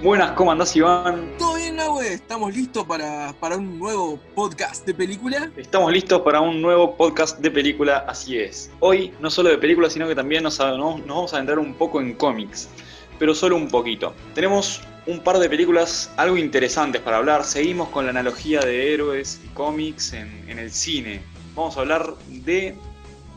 Buenas, ¿cómo andás, Iván? Todo bien, Nahue. Estamos listos para, para un nuevo podcast de película. Estamos listos para un nuevo podcast de película, así es. Hoy, no solo de película, sino que también nos, nos, nos vamos a entrar un poco en cómics, pero solo un poquito. Tenemos un par de películas algo interesantes para hablar. Seguimos con la analogía de héroes y cómics en, en el cine. Vamos a hablar de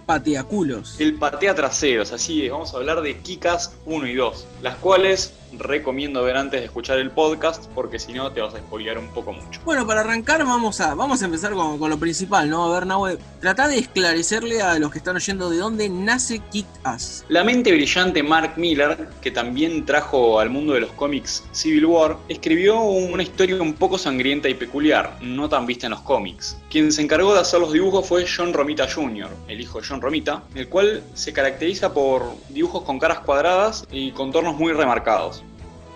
Pateaculos. el patea traseros, así es. Vamos a hablar de Kikas 1 y 2, las cuales recomiendo ver antes de escuchar el podcast porque si no te vas a spoilear un poco mucho. Bueno, para arrancar vamos a, vamos a empezar con, con lo principal, ¿no? A ver, Nahue, trata de esclarecerle a los que están oyendo de dónde nace Kick-Ass. La mente brillante Mark Miller, que también trajo al mundo de los cómics Civil War, escribió una historia un poco sangrienta y peculiar, no tan vista en los cómics. Quien se encargó de hacer los dibujos fue John Romita Jr., el hijo de John Romita, el cual se caracteriza por dibujos con caras cuadradas y contornos muy remarcados.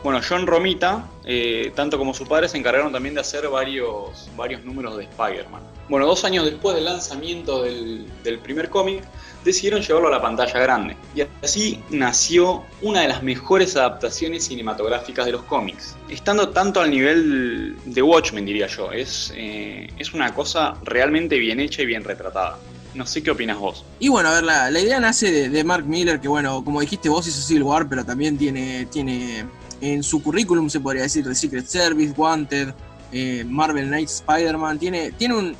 Bueno, John Romita, eh, tanto como su padre, se encargaron también de hacer varios, varios números de Spider-Man. Bueno, dos años después del lanzamiento del, del primer cómic, decidieron llevarlo a la pantalla grande. Y así nació una de las mejores adaptaciones cinematográficas de los cómics. Estando tanto al nivel de Watchmen, diría yo. Es, eh, es una cosa realmente bien hecha y bien retratada. No sé qué opinas vos. Y bueno, a ver, la, la idea nace de, Mark Miller, que bueno, como dijiste vos, hizo Civil War, pero también tiene, tiene en su currículum, se podría decir, de Secret Service, Wanted, eh, Marvel Knights, Spider-Man. Tiene, tiene un,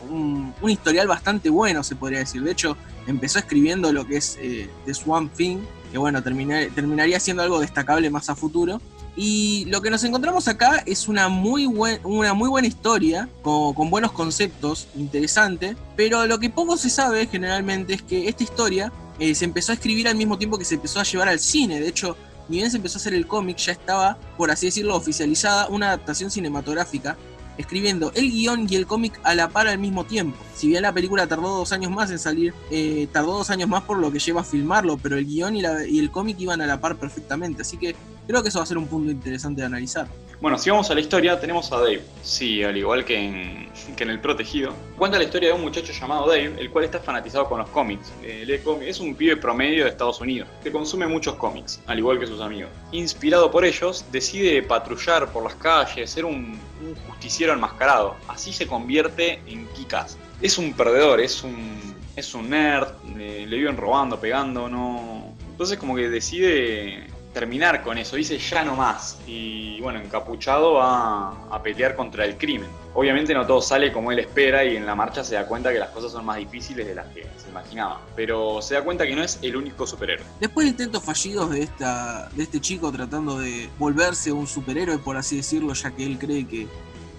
un- historial bastante bueno, se podría decir. De hecho, empezó escribiendo lo que es eh, The Swamp Thing, que bueno, termina- terminaría siendo algo destacable más a futuro. Y lo que nos encontramos acá es una muy, buen- una muy buena historia, con, con buenos conceptos, interesante, pero lo que poco se sabe generalmente es que esta historia eh, se empezó a escribir al mismo tiempo que se empezó a llevar al cine. De hecho, ni bien se empezó a hacer el cómic, ya estaba, por así decirlo, oficializada una adaptación cinematográfica, escribiendo el guion y el cómic a la par al mismo tiempo. Si bien la película tardó dos años más en salir, eh, tardó dos años más por lo que lleva a filmarlo, pero el guion y, y el cómic iban a la par perfectamente. Así que creo que eso va a ser un punto interesante de analizar. Bueno, si vamos a la historia, tenemos a Dave. Sí, al igual que en, que en El Protegido. Cuenta la historia de un muchacho llamado Dave, el cual está fanatizado con los cómics. Eh, lee. Es un pibe promedio de Estados Unidos, que consume muchos cómics, al igual que sus amigos. Inspirado por ellos, decide patrullar por las calles, ser un, un justiciero enmascarado. Así se convierte en Kikas. Es un perdedor, es un, es un nerd, eh, le viven robando, pegando, no... Entonces como que decide terminar con eso, dice ya no más. Y bueno, encapuchado va a pelear contra el crimen. Obviamente no todo sale como él espera y en la marcha se da cuenta que las cosas son más difíciles de las que se imaginaba. Pero se da cuenta que no es el único superhéroe. Después de intentos fallidos de, esta, de este chico tratando de volverse un superhéroe, por así decirlo, ya que él cree que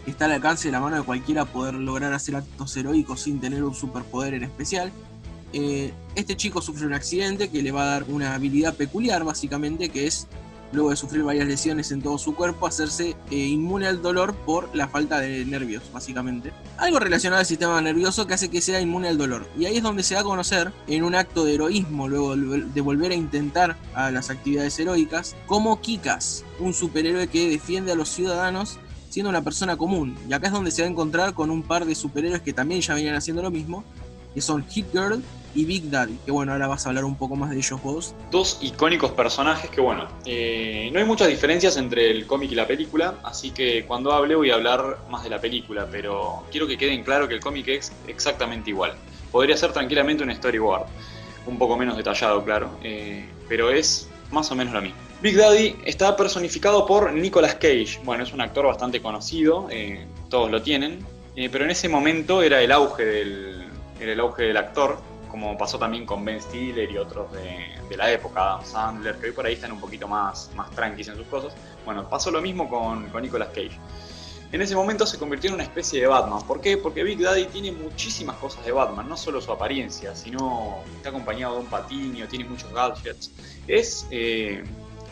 está al alcance de la mano de cualquiera poder lograr hacer actos heroicos sin tener un superpoder en especial, eh, este chico sufre un accidente que le va a dar una habilidad peculiar, básicamente, que es, luego de sufrir varias lesiones en todo su cuerpo, hacerse eh, inmune al dolor por la falta de nervios, básicamente. Algo relacionado al sistema nervioso que hace que sea inmune al dolor. Y ahí es donde se da a conocer, en un acto de heroísmo, luego de volver a intentar a las actividades heroicas, como Kikas, un superhéroe que defiende a los ciudadanos siendo una persona común. Y acá es donde se va a encontrar con un par de superhéroes que también ya venían haciendo lo mismo, que son Hit Girl y Big Daddy. Que bueno, ahora vas a hablar un poco más de ellos vos. Dos icónicos personajes que bueno, eh, no hay muchas diferencias entre el cómic y la película, así que cuando hable voy a hablar más de la película, pero quiero que quede en claro que el cómic es exactamente igual. Podría ser tranquilamente un storyboard, un poco menos detallado, claro, eh, pero es más o menos lo mismo. Big Daddy está personificado por Nicolas Cage. Bueno, es un actor bastante conocido, eh, todos lo tienen, pero en ese momento era el auge del, era el auge del actor, como pasó también con Ben Stiller y otros de, de la época, Adam Sandler, que hoy por ahí están un poquito más, más tranquis en sus cosas. Bueno, pasó lo mismo con, con Nicolas Cage. En ese momento se convirtió en una especie de Batman. ¿Por qué? Porque Big Daddy tiene muchísimas cosas de Batman, no solo su apariencia, sino está acompañado de un patinio, tiene muchos gadgets. Es, eh,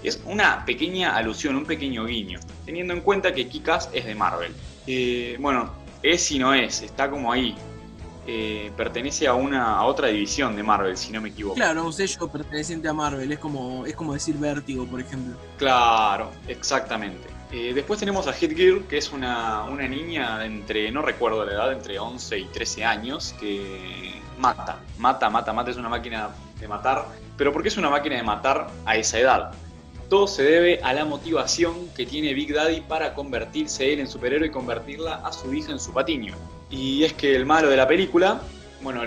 es una pequeña alusión, un pequeño guiño, teniendo en cuenta que Kikas es de Marvel. Eh, bueno, es y no es, está como ahí. Eh, pertenece a una a otra división de Marvel, si no me equivoco. Claro, un sello perteneciente a Marvel, es como, es como decir Vértigo, por ejemplo. Claro, exactamente. Eh, después tenemos a Hit Girl, que es una, una niña de entre, no recuerdo la edad, entre 11 y 13 años, que mata, mata, mata, mata, es una máquina de matar. Pero ¿por qué es una máquina de matar a esa edad? Se debe a la motivación que tiene Big Daddy para convertirse él en superhéroe y convertirla a su hija en su patiño. Y es que el malo de la película, bueno,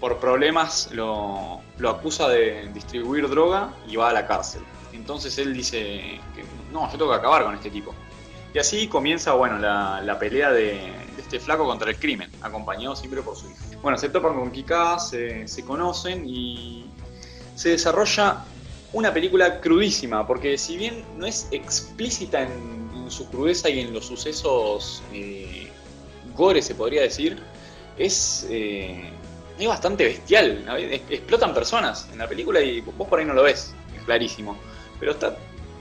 por problemas lo, acusa de distribuir droga y va a la cárcel. Entonces él dice no, yo tengo que acabar con este tipo. Y así comienza, bueno, la, pelea de, este flaco contra el crimen, acompañado siempre por su hijo. Bueno, se topan con Kika, se conocen y se desarrolla una película crudísima, porque si bien no es explícita en, su crudeza y en los sucesos eh, se podría decir, es, eh, es bastante bestial. Explotan personas en la película y vos por ahí no lo ves, es clarísimo. Pero está,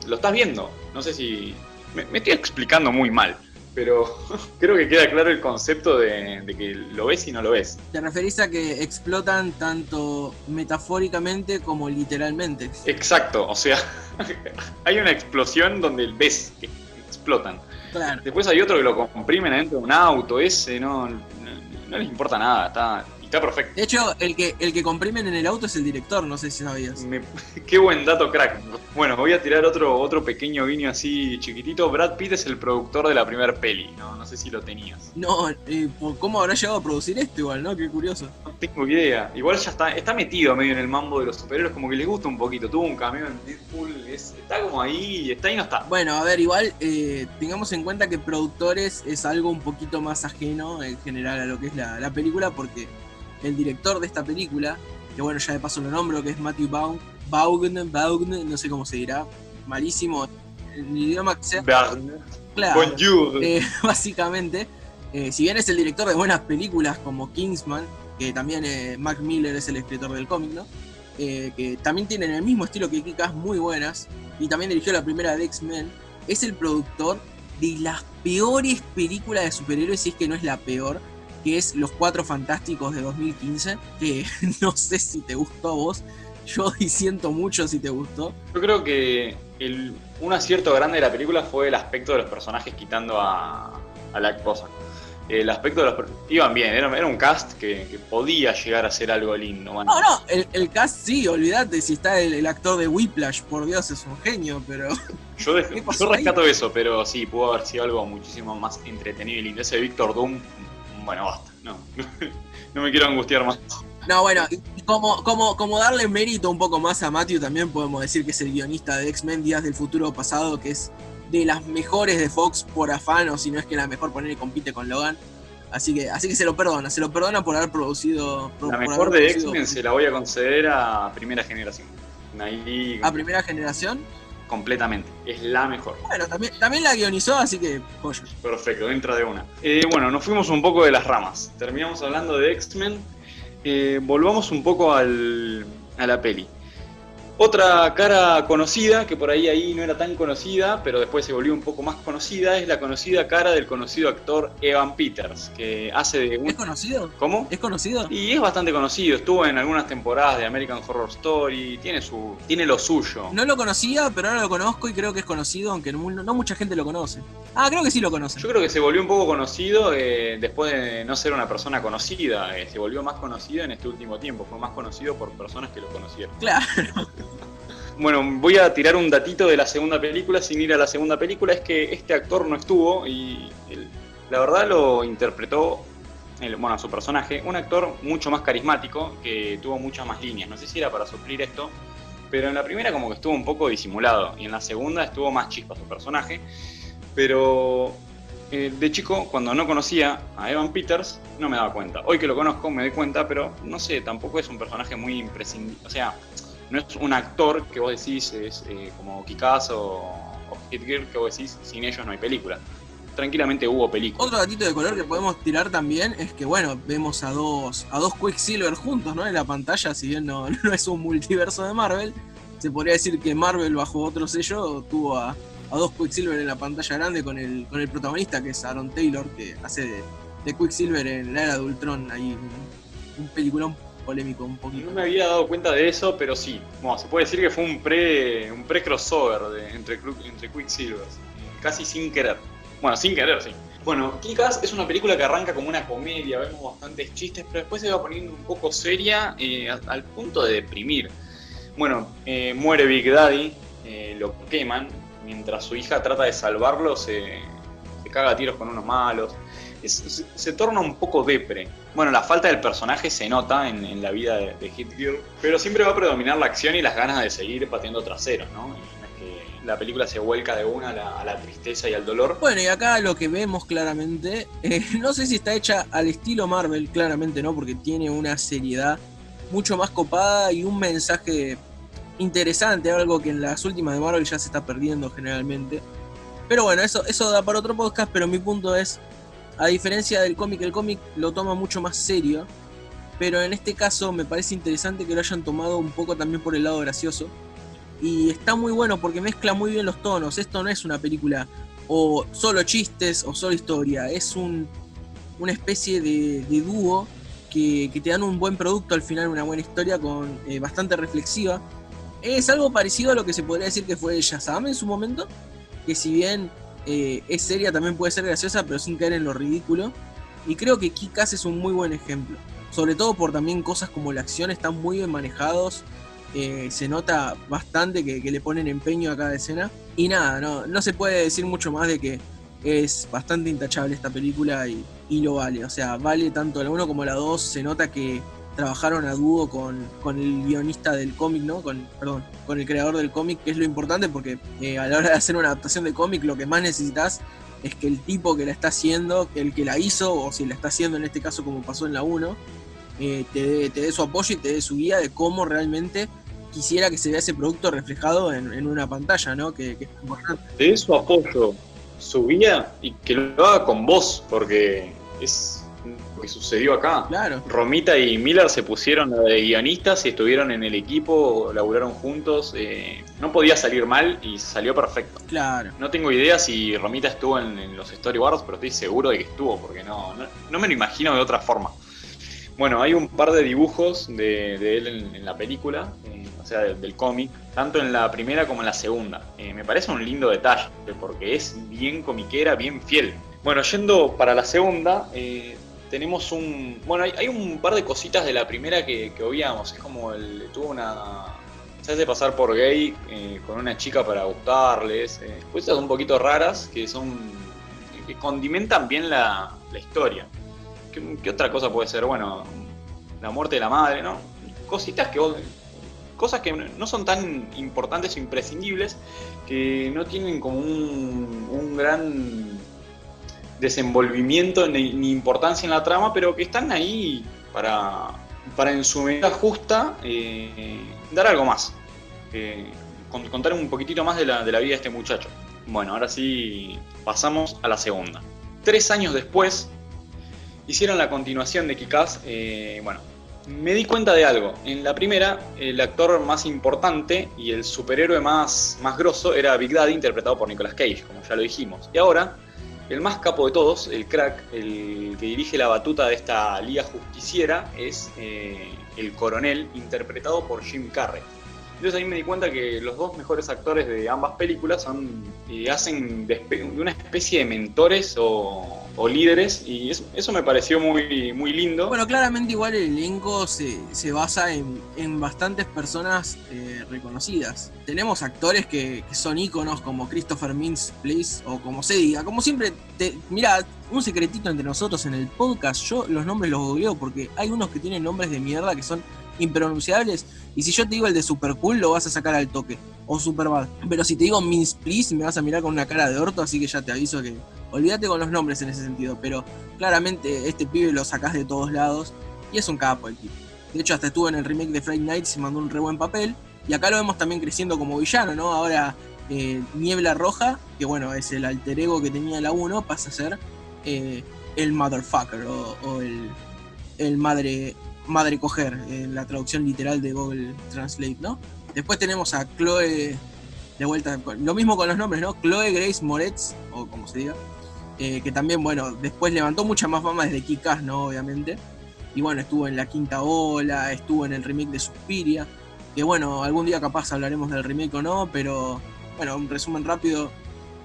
lo estás viendo. No sé si. Me estoy explicando muy mal, pero creo que queda claro el concepto de, de que lo ves y no lo ves. Te referís a que explotan tanto metafóricamente como literalmente. Exacto, o sea, hay una explosión donde ves que explotan. Claro. Después hay otro que lo comprimen adentro de un auto, ese no, no, no les importa nada, está, está perfecto. De hecho, el que, el que comprimen en el auto es el director, no sé si sabías. Me- qué buen dato, crack. Bueno, voy a tirar otro, otro pequeño guiño así chiquitito. Brad Pitt es el productor de la primera peli, no, no sé si lo tenías. No, eh, ¿por ¿cómo habrá llegado a producir esto igual, no? Qué curioso. No tengo idea. Igual ya está, está metido medio en el mambo de los superhéroes, como que les gusta un poquito. Tuvo un cameo en Deadpool, es- está como ahí, está y no está. Bueno, a ver, igual eh, tengamos en cuenta que productores es algo un poquito más ajeno en general a lo que es la, la película, porque el director de esta película, que bueno, ya de paso lo nombro, que es Matthew Vaughn, Vaughn, Vaughn, no sé cómo se dirá, malísimo, en el idioma que sea, Bernard. claro, Bonjour. eh, básicamente, eh, si bien es el director de buenas películas como Kingsman, que también eh, Mac Miller es el escritor del cómic, ¿no? Eh, que también tienen el mismo estilo que Kikas, muy buenas, y también dirigió la primera de X-Men, es el productor de las peores películas de superhéroes, si es que no es la peor, que es Los Cuatro Fantásticos de 2015, que no sé si te gustó a vos, yo disiento mucho si te gustó. Yo creo que el, un acierto grande de la película fue el aspecto de los personajes quitando a, a la esposa. El aspecto de los iban bien, era, era un cast que, que podía llegar a ser algo lindo. bueno. No, no, el, el cast sí, olvídate, si está el, el actor de Whiplash, por Dios, es un genio, pero Yo, dej- ¿Qué pasó yo rescato eso, pero sí, pudo haber sido algo muchísimo más entretenido y lindo. Ese Víctor Doom, bueno, basta, no. no me quiero angustiar más. No, bueno, como, como, como darle mérito un poco más a Matthew, también podemos decir que es el guionista de X-Men Días del Futuro Pasado, que es de las mejores de Fox por afán, o si no es que la mejor poner y compite con Logan. Así que, así que se lo perdona, se lo perdona por haber producido. por- La mejor de X-Men se la voy a conceder a primera generación. Ahí A primera generación. Completamente. Es la mejor. Bueno, también, también la guionizó, así que joya. Perfecto, entra de una. Eh, bueno, nos fuimos un poco de las ramas. Terminamos hablando de X-Men. Eh, volvamos un poco al, a la peli. Otra cara conocida, que por ahí ahí no era tan conocida, pero después se volvió un poco más conocida, es la conocida cara del conocido actor Evan Peters, que hace de ¿Es un... conocido? ¿Cómo? ¿Es conocido? Y es bastante conocido, estuvo en algunas temporadas de American Horror Story, tiene su tiene lo suyo. No lo conocía, pero ahora lo conozco y creo que es conocido, aunque no, no mucha gente lo conoce. Ah, creo que sí lo conoce. Yo creo que se volvió un poco conocido eh, después de no ser una persona conocida. eh, se volvió más conocido en este último tiempo. Fue más conocido por personas que lo conocieron. Claro. Bueno, voy a tirar un datito de la segunda película sin ir a la segunda película. Es que este actor no estuvo y él, la verdad lo interpretó, el- bueno, a su personaje, un actor mucho más carismático que tuvo muchas más líneas. No sé si era para suplir esto, pero en la primera como que estuvo un poco disimulado y en la segunda estuvo más chispa su personaje. Pero eh, de chico, cuando no conocía a Evan Peters, no me daba cuenta. Hoy que lo conozco me doy cuenta, pero no sé, tampoco es un personaje muy imprescindible. O sea, no es un actor que vos decís es eh, como Kikaz o, o Hit Girl que vos decís sin ellos no hay película. Tranquilamente hubo película. Otro gatito de color que podemos tirar también es que, bueno, vemos a dos, a dos Quicksilver juntos, ¿no? En la pantalla, si bien no, no es un multiverso de Marvel, se podría decir que Marvel bajo otro sello tuvo a, a dos Quicksilver en la pantalla grande con el, con el protagonista que es Aaron Taylor, que hace de, Quicksilver en la era de Ultron, ahí un peliculón polémico un poquito. No me había dado cuenta de eso, pero sí. Bueno, se puede decir que fue un pre un pre crossover de, entre, entre Quicksilver, casi sin querer. Bueno, sin querer, sí. Bueno, Kick-Ass es una película que arranca como una comedia, vemos bastantes chistes, pero después se va poniendo un poco seria eh, al punto de deprimir. Bueno, eh, muere Big Daddy, eh, lo queman, mientras su hija trata de salvarlo, se, se caga a tiros con unos malos. Es- se, se torna un poco depre. Bueno, la falta del personaje se nota en, la vida de, de Hit pero siempre va a predominar la acción y las ganas de seguir pateando traseros, ¿no? La película se vuelca de una a la, a la tristeza y al dolor. Bueno, y acá lo que vemos claramente, eh, no sé si está hecha al estilo Marvel, claramente no, porque tiene una seriedad mucho más copada y un mensaje interesante, algo que en las últimas de Marvel ya se está perdiendo generalmente. Pero bueno, eso, eso da para otro podcast, pero mi punto es, a diferencia del cómic, el cómic lo toma mucho más serio, pero en este caso me parece interesante que lo hayan tomado un poco también por el lado gracioso. Y está muy bueno porque mezcla muy bien los tonos. Esto no es una película o solo chistes o solo historia. Es un, una especie de, dúo que, que te dan un buen producto al final, una buena historia con eh, bastante reflexiva. Es algo parecido a lo que se podría decir que fue Shazam en su momento, que si bien eh, es seria también puede ser graciosa, pero sin caer en lo ridículo. Y creo que Kikas es un muy buen ejemplo. Sobre todo por también cosas como la acción están muy bien manejados. eh, se nota bastante que, le ponen empeño a cada escena. Y nada, no, no se puede decir mucho más de que es bastante intachable esta película y, y lo vale. O sea, vale tanto la 1 como la 2. Se nota que trabajaron a dúo con, con el guionista del cómic, ¿no? Con, perdón, con el creador del cómic, que es lo importante porque eh, a la hora de hacer una adaptación de cómic lo que más necesitas es que el tipo que la está haciendo, el que la hizo, o si la está haciendo en este caso como pasó en la 1, eh, te, te dé su apoyo y te dé su guía de cómo realmente quisiera que se vea ese producto reflejado en, en una pantalla, ¿no? Que, que es importante. Te dé su apoyo, su guía y que lo haga con vos, porque es que sucedió acá. Claro. Romita y Miller se pusieron de guionistas y estuvieron en el equipo, laburaron juntos. eh, no podía salir mal y salió perfecto. Claro. No tengo idea si Romita estuvo en, en los storyboards, pero estoy seguro de que estuvo, porque no, no, no me lo imagino de otra forma. Bueno, hay un par de dibujos de, de él en, en la película, eh, o sea, del, del cómic, tanto en la primera como en la segunda. Eh, me parece un lindo detalle, porque es bien comiquera, bien fiel. Bueno, yendo para la segunda, eh, tenemos un. Bueno, hay, hay un par de cositas de la primera que, que obviamos. Es como el. Tuvo una. Se hace pasar por gay eh, con una chica para gustarles. eh, cosas un poquito raras que son. que condimentan bien la, la historia. ¿Qué, otra cosa puede ser? Bueno, la muerte de la madre, ¿no? Cositas que cosas que no son tan importantes o imprescindibles, que no tienen como un, un gran desenvolvimiento ni, importancia en la trama, pero que están ahí para, para en su medida justa eh, dar algo más. Con- contar un poquitito más de la, de la vida de este muchacho. Bueno, ahora sí pasamos a la segunda. Tres años después, hicieron la continuación de Kikaz. eh, bueno, me di cuenta de algo. En la primera, el actor más importante y el superhéroe más, más grosso era Big Daddy, interpretado por Nicolas Cage, como ya lo dijimos. Y ahora, el más capo de todos, el crack, el que dirige la batuta de esta liga justiciera, es eh, el coronel, interpretado por Jim Carrey. Entonces ahí me di cuenta que los dos mejores actores de ambas películas son, eh, hacen de, una especie de mentores o, líderes y eso, eso me pareció muy, muy lindo. Bueno, claramente igual el elenco se, se basa en, en bastantes personas eh, reconocidas. Tenemos actores que, que son íconos como Christopher Mintz, please, o como se diga. Como siempre, te, mira, un secretito entre nosotros en el podcast, yo los nombres los googleo porque hay unos que tienen nombres de mierda que son impronunciables. Y si yo te digo el de Super Cool, lo vas a sacar al toque. O Super Bad. Pero si te digo Mintz, please, me vas a mirar con una cara de orto, así que ya te aviso que olvídate con los nombres en ese sentido. Pero claramente este pibe lo sacás de todos lados y es un capo el tipo. De hecho, hasta estuvo en el remake de Friday Night y mandó un re buen papel. Y acá lo vemos también creciendo como villano, ¿no? Ahora eh, Niebla Roja, que bueno, es el alter ego que tenía la 1, pasa a ser eh, el motherfucker o, o el, el madre, madre coger, en la traducción literal de Google Translate, ¿no? Después tenemos a Chloe, de vuelta, lo mismo con los nombres, ¿no? Chloe Grace Moretz, o como se diga, eh, que también, bueno, después levantó mucha más fama desde Kikas, ¿no? Obviamente. Y bueno, estuvo en La Quinta Ola, estuvo en el remake de Suspiria. Que bueno, algún día capaz hablaremos del remake o no, pero bueno, un resumen rápido.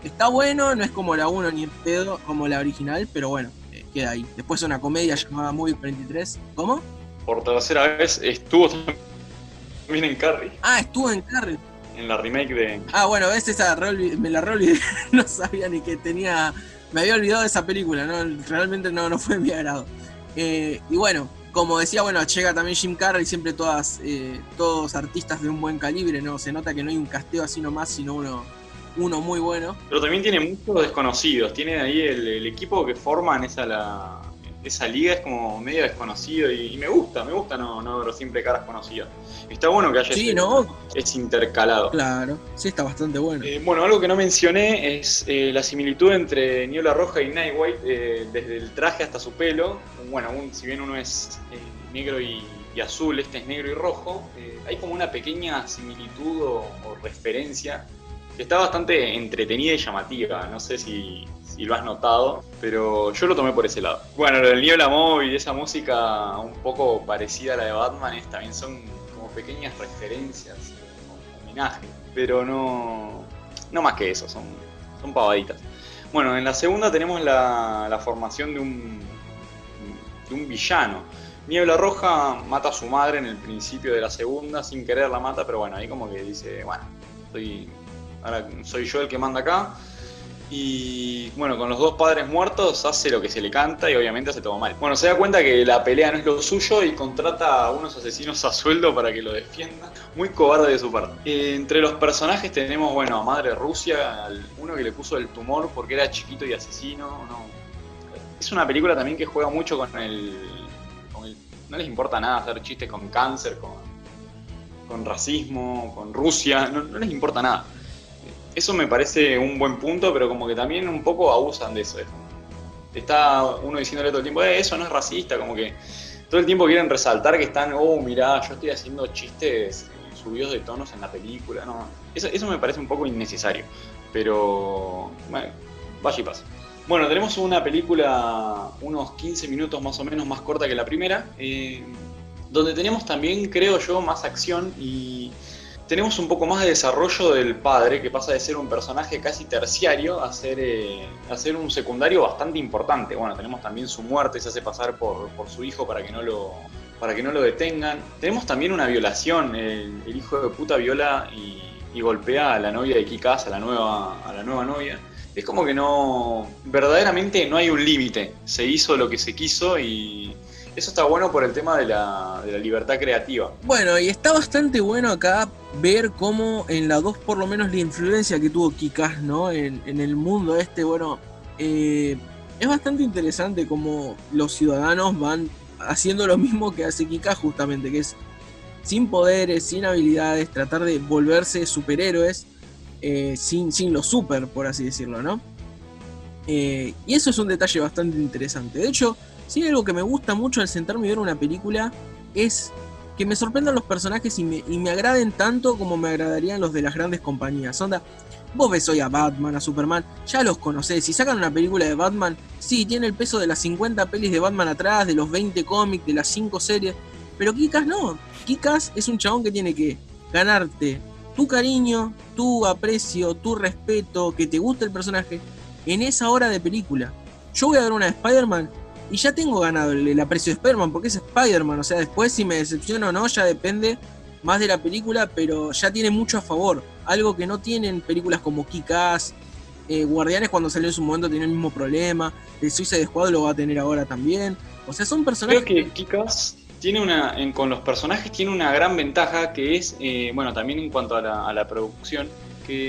Está bueno, no es como la 1 ni el pedo, como la original, pero bueno, eh, queda ahí. Después una comedia llamada Movie 23. ¿Cómo? Por tercera vez estuvo también en Carrie. Ah, estuvo en Carrie. en la remake de. Ah, bueno, ves esa me la reolvidé, no sabía ni que tenía. Me había olvidado de esa película, ¿no? Realmente no, no fue mi agrado. Eh, y bueno, como decía, bueno, llega también Jim Carrey, siempre todas, eh, todos artistas de un buen calibre, ¿no? Se nota que no hay un casteo así nomás, sino uno, uno muy bueno. Pero también tiene muchos desconocidos, tiene ahí el, equipo que forman esa, la, esa liga es como medio desconocido y, me gusta, me gusta no, no ver siempre caras conocidas. Está bueno que haya sí, ¿no? es intercalado. Claro, sí está bastante bueno. Eh, bueno, algo que no mencioné es eh, la similitud entre Niebla Roja y Nightwhite, eh, desde el traje hasta su pelo. Bueno, si bien uno es negro y, azul, este es negro y rojo, hay como una pequeña similitud o, o referencia que está bastante entretenida y llamativa. No sé si, y lo has notado, pero yo lo tomé por ese lado. Bueno, lo del Niebla Móvil, esa música un poco parecida a la de Batman, también son como pequeñas referencias, homenajes, pero no, no más que eso, son, son pavaditas. Bueno, en la segunda tenemos la, formación de un, de un villano. Niebla Roja mata a su madre en el principio de la segunda, sin querer la mata, pero bueno, ahí como que dice, bueno, soy, ahora soy yo el que manda acá. Y bueno, con los dos padres muertos hace lo que se le canta y obviamente se toma mal. Bueno, se da cuenta que la pelea no es lo suyo y contrata a unos asesinos a sueldo para que lo defiendan. Muy cobarde de su parte. Eh, entre los personajes tenemos, bueno, a Madre Rusia, uno que le puso el tumor porque era chiquito y asesino. No. Es una película también que juega mucho con el, No les importa nada hacer chistes con cáncer, con, con racismo, con Rusia, no les importa nada eso me parece un buen punto, pero como que también un poco abusan de eso. Está uno diciéndole todo el tiempo, eh, eso no es racista, como que todo el tiempo quieren resaltar que están, oh, mirá, yo estoy haciendo chistes subidos de tonos en la película, no. Eso, eso me parece un poco innecesario, pero bueno, vaya y pasa. Bueno, tenemos una película unos 15 minutos más o menos más corta que la primera, eh, donde tenemos también, creo yo, más acción y tenemos un poco más de desarrollo del padre, que pasa de ser un personaje casi terciario a ser, eh, un secundario bastante importante. Bueno, tenemos también su muerte, se hace pasar por, su hijo para que no lo, para que no lo detengan. Tenemos también una violación, el, hijo de puta viola y, golpea a la novia de Kikas, a la nueva, a la nueva novia. Es como que no, verdaderamente no hay un límite. Se hizo lo que se quiso y, eso está bueno por el tema de la, libertad creativa. Bueno, y está bastante bueno acá ver cómo en la 2 por lo menos la influencia que tuvo Kikas, ¿no? En, el mundo este, bueno, eh, es bastante interesante cómo los ciudadanos van haciendo lo mismo que hace Kikas justamente, que es sin poderes, sin habilidades, tratar de volverse superhéroes eh, sin, sin lo super, por así decirlo, ¿no? Eh, y eso es un detalle bastante interesante. De hecho, Sí, algo que me gusta mucho al sentarme y ver una película es que me sorprendan los personajes y me, agraden tanto como me agradarían los de las grandes compañías. Onda, vos ves hoy a Batman, a Superman, ya los conocés. Si sacan una película de Batman, sí, tiene el peso de las 50 pelis de Batman atrás, de los 20 cómics, de las 5 series. Pero Kikas no. Kikas es un chabón que tiene que ganarte tu cariño, tu aprecio, tu respeto, que te guste el personaje en esa hora de película. Yo voy a ver una de Spider-Man y ya tengo ganado el, aprecio de Spider-Man porque es Spider-Man. O sea, después si me decepciono o no, ya depende más de la película, pero ya tiene mucho a favor. Algo que no tienen películas como Kikas, eh, Guardianes cuando salió en su momento tenía el mismo problema. El Suicide Squad lo va a tener ahora también. O sea, son personajes. Creo que Kikas tiene una, con los personajes tiene una gran ventaja que es, eh, bueno, también en cuanto a la producción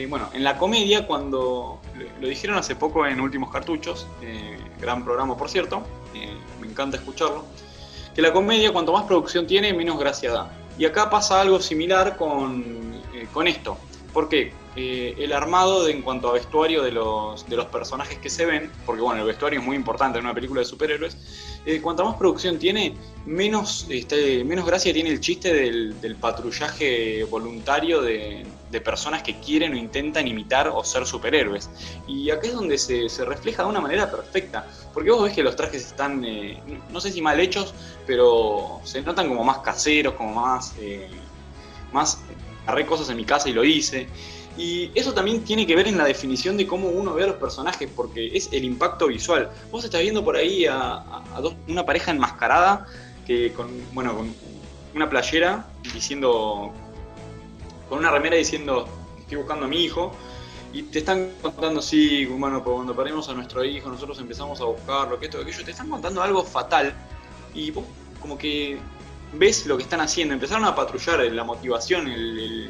bueno, en la comedia, cuando lo dijeron hace poco en Últimos Cartuchos, eh, gran programa por cierto, eh, me encanta escucharlo, que la comedia cuanto más producción tiene, menos gracia da. Y acá pasa algo similar con, eh, con esto. ¿Por qué? El armado en cuanto a vestuario de los, de los personajes que se ven, porque bueno, el vestuario es muy importante en una película de superhéroes, cuanta más producción tiene, menos, este, menos gracia tiene el chiste del, patrullaje voluntario de, personas que quieren o intentan imitar o ser superhéroes. Y acá es donde se, refleja de una manera perfecta, porque vos ves que los trajes están, eh, no sé si mal hechos, pero se notan como más caseros, como más... más agarré cosas en mi casa y lo hice. Y eso también tiene que ver en la definición de cómo uno ve a los personajes, porque es el impacto visual. Vos estás viendo por ahí a, una pareja enmascarada que con, bueno, con una playera diciendo, con una remera diciendo estoy buscando a mi hijo y te están contando, sí, pues cuando perdimos a nuestro hijo, nosotros empezamos a buscarlo, que esto, que aquello, te están contando algo fatal y vos como que ves lo que están haciendo, empezaron a patrullar la motivación, el,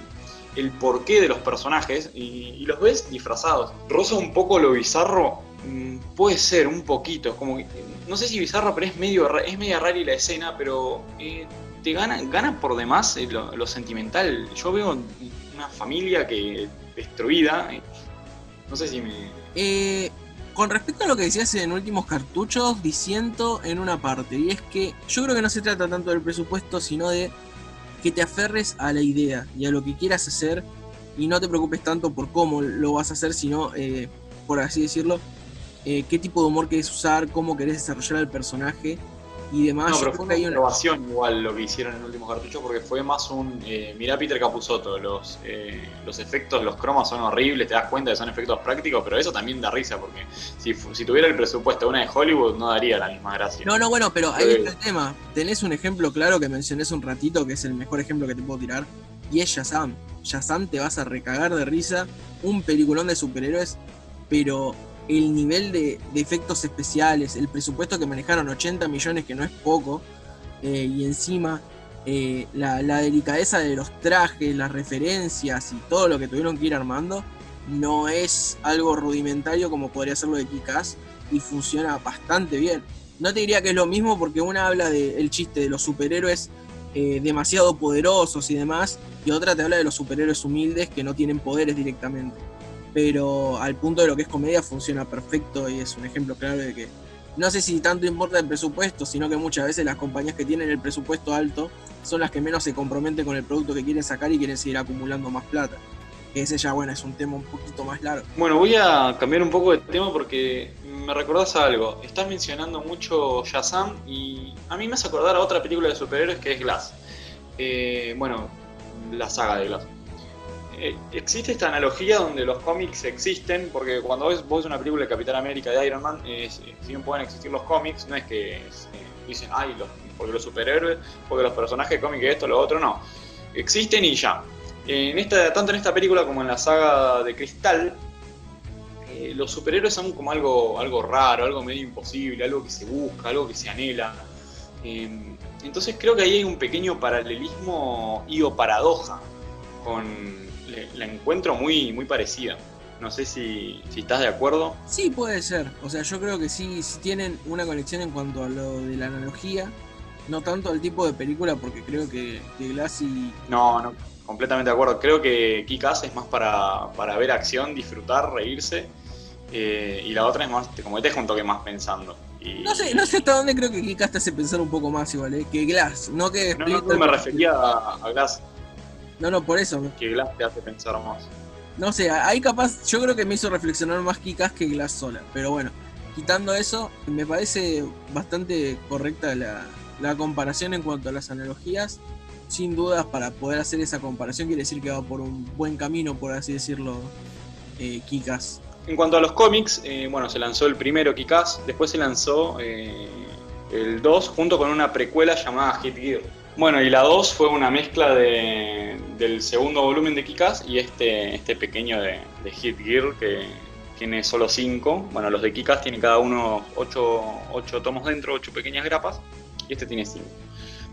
el, porqué de los personajes y, los ves disfrazados. Rosa un poco lo bizarro, mm, puede ser un poquito, como no sé si bizarro, pero es medio es media rara la escena, pero eh, gana, gana por demás lo, lo sentimental. Yo veo una familia que destruida. No sé si me. Eh, con respecto a lo que decías en últimos cartuchos, diciendo en una parte, y es que yo creo que no se trata tanto del presupuesto, sino de que te aferres a la idea y a lo que quieras hacer y no te preocupes tanto por cómo lo vas a hacer, sino, eh, por así decirlo, eh, qué tipo de humor querés usar, cómo querés desarrollar al personaje y demás. No, pero fue una innovación igual lo que hicieron en el último cartucho porque fue más un. Eh, mirá Peter Capusotto, los, eh, los efectos, los cromas son horribles, te das cuenta que son efectos prácticos, pero eso también da risa porque si, si tuviera el presupuesto de una de Hollywood no daría la misma gracia. No, no, bueno, pero ahí está el tema. Tenés un ejemplo claro que mencioné hace un ratito, que es el mejor ejemplo que te puedo tirar, y es Shazam. Shazam te vas a recagar de risa, un peliculón de superhéroes, pero el nivel de, efectos especiales, el presupuesto que manejaron 80 millones, que no es poco, eh, y encima eh, la, delicadeza de los trajes, las referencias y todo lo que tuvieron que ir armando, no es algo rudimentario como podría ser lo de Kikas y funciona bastante bien. No te diría que es lo mismo porque una habla del chiste de los superhéroes eh, demasiado poderosos y demás, y otra te habla de los superhéroes humildes que no tienen poderes directamente pero al punto de lo que es comedia funciona perfecto y es un ejemplo claro de que no sé si tanto importa el presupuesto, sino que muchas veces las compañías que tienen el presupuesto alto son las que menos se comprometen con el producto que quieren sacar y quieren seguir acumulando más plata. Ese ya, bueno, es un tema un poquito más largo. Bueno, voy a cambiar un poco de tema porque me recordás algo. Estás mencionando mucho Shazam y a mí me hace acordar a otra película de superhéroes que es Glass. Eh, bueno, la saga de Glass. Eh, existe esta analogía donde los cómics existen, porque cuando ves, vos una película de Capitán América de Iron Man, eh, si bien pueden existir los cómics, no es que eh, dicen, ay, los, porque los superhéroes, porque los personajes cómics, esto, lo otro, no. Existen y ya. En esta, tanto en esta película como en la saga de Cristal, los superhéroes son como algo, algo raro, algo medio imposible, algo que se busca, algo que se anhela. entonces creo que ahí hay un pequeño paralelismo y o paradoja con la encuentro muy, muy parecida. No sé si, estás de acuerdo. Sí, puede ser. O sea, yo creo que sí, sí tienen una conexión en cuanto a lo de la analogía. No tanto al tipo de película, porque creo que, que Glassy. No, no, completamente de acuerdo. Creo que Kikas es más para, para ver acción, disfrutar, reírse. Eh, y la otra es más, como te deja un toque más pensando. No sé, no sé hasta dónde creo que Kikas te hace pensar un poco más igual, ¿eh? que Glass, no que... No, no, me refería a, a Glass, no, no, por eso. Que Glass te hace pensar más. No sé, ahí capaz, yo creo que me hizo reflexionar más Kikas que Glass sola. Pero bueno, quitando eso, me parece bastante correcta la, comparación en cuanto a las analogías. Sin dudas, para poder hacer esa comparación, quiere decir que va por un buen camino, por así decirlo, eh, Kikas. En cuanto a los cómics, eh, bueno, se lanzó el primero Kikas, después se lanzó eh, el 2 junto con una precuela llamada Hit Gear. Bueno, y la 2 fue una mezcla del segundo volumen de Kikas y este, este pequeño de, Hit Gear que tiene solo 5. Bueno, los de Kikas tienen cada uno 8 tomos dentro, 8 pequeñas grapas, y este tiene 5.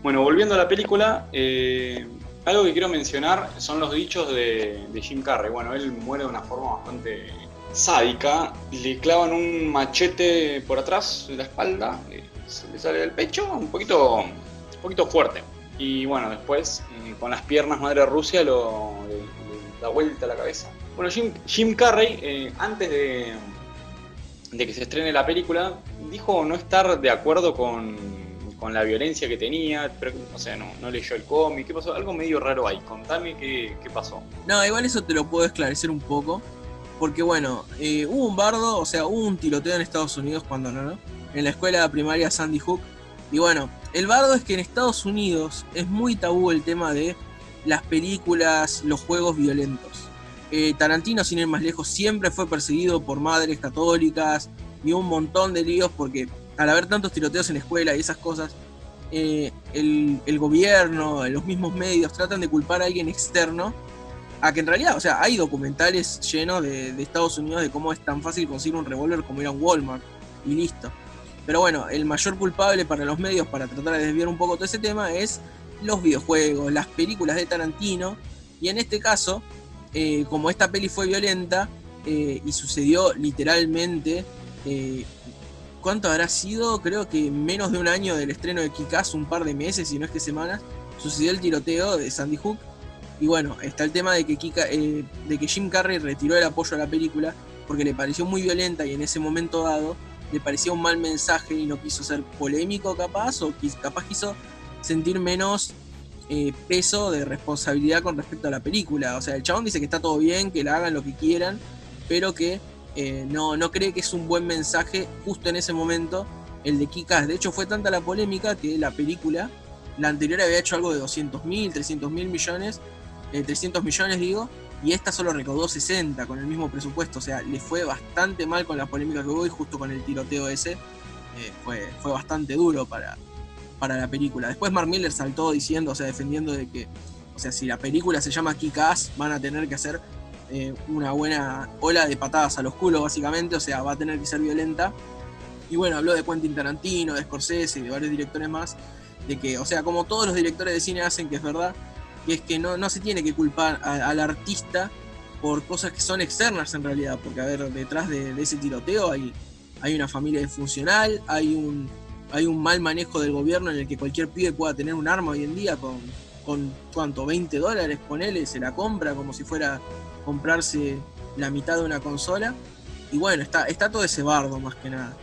Bueno, volviendo a la película, eh, algo que quiero mencionar son los dichos de, Jim Carrey. Bueno, él muere de una forma bastante sádica, le clavan un machete por atrás de la espalda, eh, se le sale del pecho, un poquito, un poquito fuerte. Y bueno, después eh, con las piernas Madre Rusia lo, da vuelta a la cabeza. Bueno, Jim, Carrey, eh, antes de, de, que se estrene la película, dijo no estar de acuerdo con, con la violencia que tenía, pero, o sea, no, no leyó el cómic, ¿qué pasó? Algo medio raro ahí, contame qué, qué pasó. No, igual eso te lo puedo esclarecer un poco, porque bueno, eh, hubo un bardo, o sea, hubo un tiroteo en Estados Unidos cuando no, ¿no? En la escuela primaria Sandy Hook, y bueno, el bardo es que en Estados Unidos es muy tabú el tema de las películas, los juegos violentos. Eh, Tarantino, sin ir más lejos, siempre fue perseguido por madres católicas y un montón de líos porque al haber tantos tiroteos en la escuela y esas cosas, eh, el, gobierno, los mismos medios tratan de culpar a alguien externo a que en realidad, o sea, hay documentales llenos de, de Estados Unidos de cómo es tan fácil conseguir un revólver como ir a un Walmart y listo. Pero bueno, el mayor culpable para los medios para tratar de desviar un poco todo ese tema es los videojuegos, las películas de Tarantino. Y en este caso, eh, como esta peli fue violenta eh, y sucedió literalmente, eh, ¿cuánto habrá sido? Creo que menos de un año del estreno de Kikaz, un par de meses, si no es que semanas, sucedió el tiroteo de Sandy Hook. Y bueno, está el tema de que, de que Jim Carrey retiró el apoyo a la película porque le pareció muy violenta y en ese momento dado le parecía un mal mensaje y no quiso ser polémico capaz o capaz quiso sentir menos eh, peso de responsabilidad con respecto a la película. O sea, el chabón dice que está todo bien, que la hagan lo que quieran, pero que eh, no, no cree que es un buen mensaje justo en ese momento el de Kikas. De hecho, fue tanta la polémica que la película, la anterior había hecho algo de 200 mil, 300 mil millones, 300 eh, millones digo, y esta solo recaudó 60 con el mismo presupuesto. O sea, le fue bastante mal con la polémica que hubo y justo con el tiroteo ese. fue, fue bastante duro para, para la película. Después Mark Miller saltó diciendo, o sea, defendiendo de que, o sea, si la película se llama Kick-Ass, van a tener que hacer eh, una buena ola de patadas a los culos, básicamente, o sea, va a tener que ser violenta. Y bueno, habló de Quentin Tarantino, de Scorsese y de varios directores más, de que, o sea, como todos los directores de cine hacen, que es verdad, que es que no, no se tiene que culpar al artista por cosas que son externas en realidad, porque a ver, detrás de, ese tiroteo hay, hay una familia disfuncional, hay un, hay un mal manejo del gobierno en el que cualquier pibe pueda tener un arma hoy en día con, con ¿cuánto? 20 dólares, ponele, se la compra como si fuera comprarse la mitad de una consola. Y bueno, está, está todo ese bardo más que nada.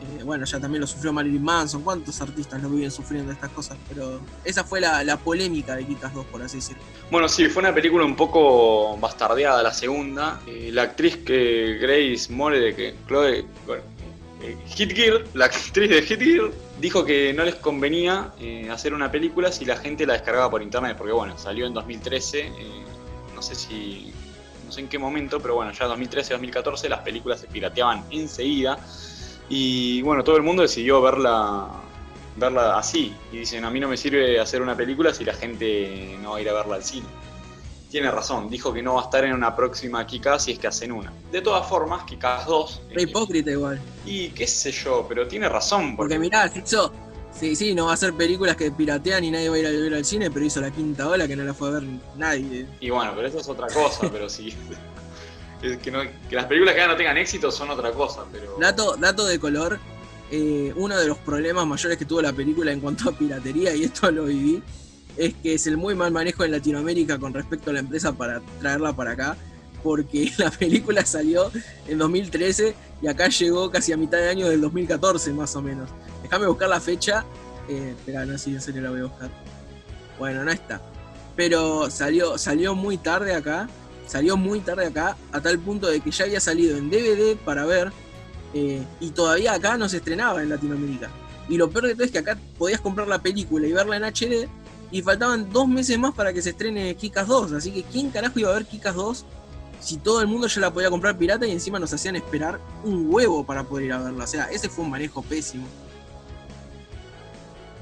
Eh, bueno, ya también lo sufrió Marilyn Manson, cuántos artistas lo viven sufriendo estas cosas, pero esa fue la, polémica de Kikas 2, por así decirlo. Bueno, sí, fue una película un poco bastardeada la segunda. Eh, la actriz que Grace More, de que Chloe, eh, Hit Gear, la actriz de Hit Gear, dijo que no les convenía eh, hacer una película si la gente la descargaba por internet, porque bueno, salió en 2013, eh, no sé si, no sé en qué momento, pero bueno, ya en 2013-2014 las películas se pirateaban enseguida y bueno, todo el mundo decidió verla verla así y dicen a mí no me sirve hacer una película si la gente no va a ir a verla al cine tiene razón, dijo que no va a estar en una próxima Kikas si es que hacen una. De todas formas, Kikas 2. Es hipócrita igual. Y qué sé yo, pero tiene razón. Porque, mirá, hizo. Sí, sí, no va a ser películas que piratean y nadie va a ir a ver al cine, pero hizo la quinta ola que no la fue a ver nadie. Y bueno, pero eso es otra cosa, pero sí. que, que, las películas que no tengan éxito son otra cosa, pero. Dato, dato de color. Eh, uno de los problemas mayores que tuvo la película en cuanto a piratería, y esto lo viví, es que es el muy mal manejo en Latinoamérica con respecto a la empresa para traerla para acá, porque la película salió en 2013 y acá llegó casi a mitad de año del 2014 más o menos. Déjame buscar la fecha, eh, espera, no sé si en serio la voy a buscar. Bueno, no está. Pero salió, salió muy tarde acá, salió muy tarde acá, a tal punto de que ya había salido en DVD para ver, eh, y todavía acá no se estrenaba en Latinoamérica. Y lo peor de todo es que acá podías comprar la película y verla en HD, y faltaban dos meses más para que se estrene Kikas 2. Así que, ¿quién carajo iba a ver Kikas 2 si todo el mundo ya la podía comprar pirata y encima nos hacían esperar un huevo para poder ir a verla? O sea, ese fue un manejo pésimo.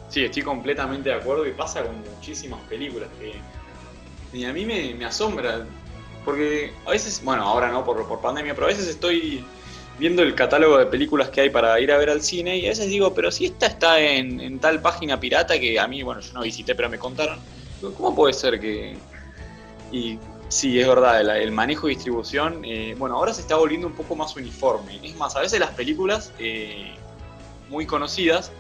Sí, estoy completamente de acuerdo y pasa con muchísimas películas que. Y a mí me, asombra. Porque a veces, bueno, ahora no por, por pandemia, pero a veces estoy viendo el catálogo de películas que hay para ir a ver al cine y a veces digo, pero si esta está en, tal página pirata que a mí, bueno, yo no visité, pero me contaron, ¿cómo puede ser que...? Y sí, es verdad, el, manejo y distribución, eh, bueno, ahora se está volviendo un poco más uniforme. Es más, a veces las películas eh, muy conocidas,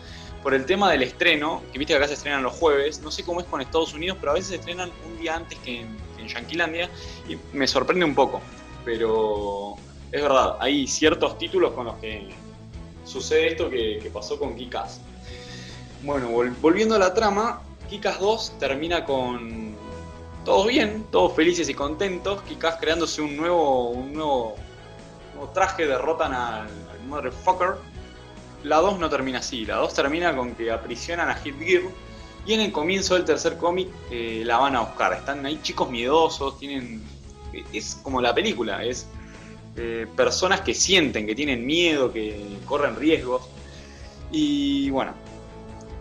por el tema del estreno, que viste que acá se estrenan los jueves, no sé cómo es con Estados Unidos, pero a veces se estrenan un día antes que en, en Yanquilandia y me sorprende un poco. Pero es verdad, hay ciertos títulos con los que sucede esto que, pasó con Kikas. Bueno, volviendo a la trama, Kikas 2 termina con todos bien, todos felices y contentos. Kikas creándose un nuevo, un nuevo, traje, derrotan al, motherfucker. La 2 no termina así, la 2 termina con que aprisionan a Hit Gear y en el comienzo del tercer cómic eh, la van a buscar. Están ahí chicos miedosos, tienen. Es como la película, es eh, personas que sienten, que tienen miedo, que corren riesgos. Y bueno,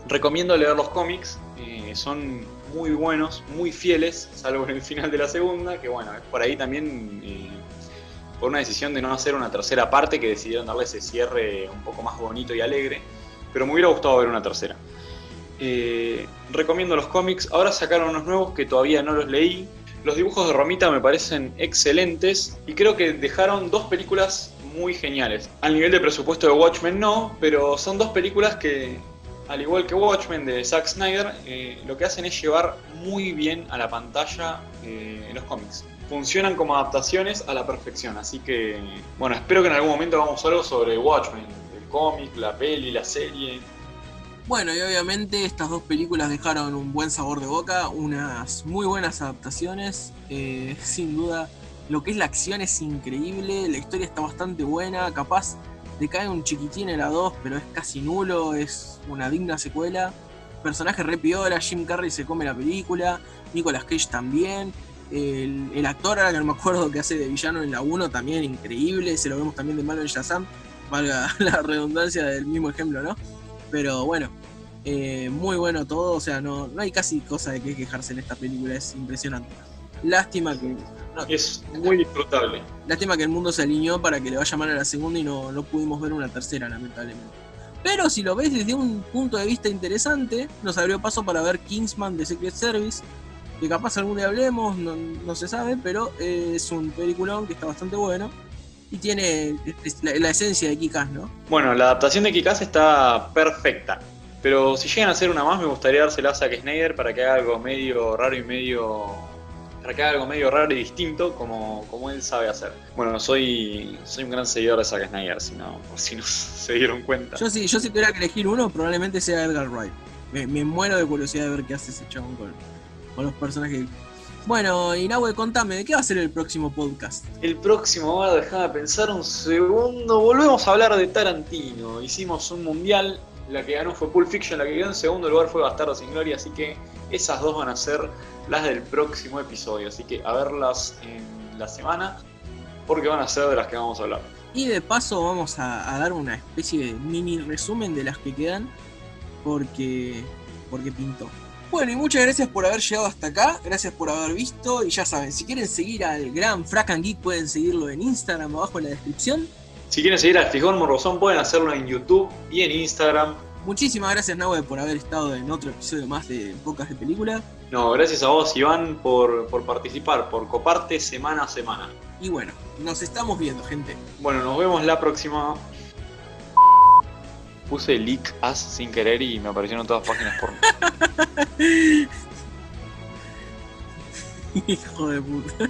recomiendo leer los cómics, eh, son muy buenos, muy fieles, salvo en el final de la segunda, que bueno, es por ahí también por una decisión de no hacer una tercera parte, que decidieron darle ese cierre un poco más bonito y alegre, pero me hubiera gustado ver una tercera. Eh, recomiendo los cómics, ahora sacaron unos nuevos que todavía no los leí. Los dibujos de Romita me parecen excelentes y creo que dejaron dos películas muy geniales. Al nivel de presupuesto de Watchmen no, pero son dos películas que, al igual que Watchmen de Zack Snyder, eh, lo que hacen es llevar muy bien a la pantalla eh, los cómics. Funcionan como adaptaciones a la perfección, así que bueno, espero que en algún momento hagamos algo sobre Watchmen, el cómic, la peli, la serie. Bueno, y obviamente estas dos películas dejaron un buen sabor de boca, unas muy buenas adaptaciones, eh, sin duda. Lo que es la acción es increíble, la historia está bastante buena, capaz decae un chiquitín en la 2, pero es casi nulo, es una digna secuela. Personaje re piola, Jim Carrey se come la película, Nicolas Cage también. El, el actor, ahora que no me acuerdo que hace de villano en la 1, también increíble, se lo vemos también de malo en Shazam, valga la redundancia del mismo ejemplo, ¿no? Pero bueno, eh, muy bueno todo, o sea, no, no hay casi cosa de qué quejarse en esta película, es impresionante. Lástima que. no, Es muy disfrutable. lástima que el mundo se alineó para que le vaya mal a la segunda y no, no pudimos ver una tercera, lamentablemente. Pero si lo ves desde un punto de vista interesante, nos abrió paso para ver Kingsman de Secret Service, que capaz algún día hablemos, no, no se sabe, pero eh, es un peliculón que está bastante bueno y tiene la, la esencia de Kikas, ¿no? Bueno, la adaptación de Kikaz está perfecta. Pero si llegan a hacer una más, me gustaría dársela a Zack Snyder para que haga algo medio raro y medio. Para que haga algo medio raro y distinto como, como él sabe hacer. Bueno, soy, soy un gran seguidor de Zack Snyder, si no, por si no se dieron cuenta. Yo si, yo si tuviera que elegir uno, probablemente sea Edgar Wright. Me, me muero de curiosidad de ver qué hace ese chabón con, con los personajes. Bueno, y Nahue, contame, ¿de qué va a ser el próximo podcast? El próximo, ahora déjame pensar un segundo. Volvemos a hablar de Tarantino. Hicimos un mundial. La que ganó fue Pulp Fiction, la que quedó en segundo lugar fue Bastardo sin Gloria. Así que esas dos van a ser las del próximo episodio. Así que a verlas en la semana. Porque van a ser de las que vamos a hablar. Y de paso vamos a, a dar una especie de mini resumen de las que quedan, porque, porque pintó. Bueno, y muchas gracias por haber llegado hasta acá, gracias por haber visto, y ya saben, si quieren seguir al gran Frack and Geek pueden seguirlo en Instagram abajo en la descripción. Si quieren seguir al Fijón Morrozón, pueden hacerlo en YouTube y en Instagram. Muchísimas gracias Nahue por haber estado en otro episodio más de Pocas de Película. No, gracias a vos, Iván, por, por participar, por coparte semana a semana. Y bueno, nos estamos viendo, gente. Bueno, nos vemos la próxima. Puse leak as sin querer y me aparecieron todas páginas porno. Hijo de puta.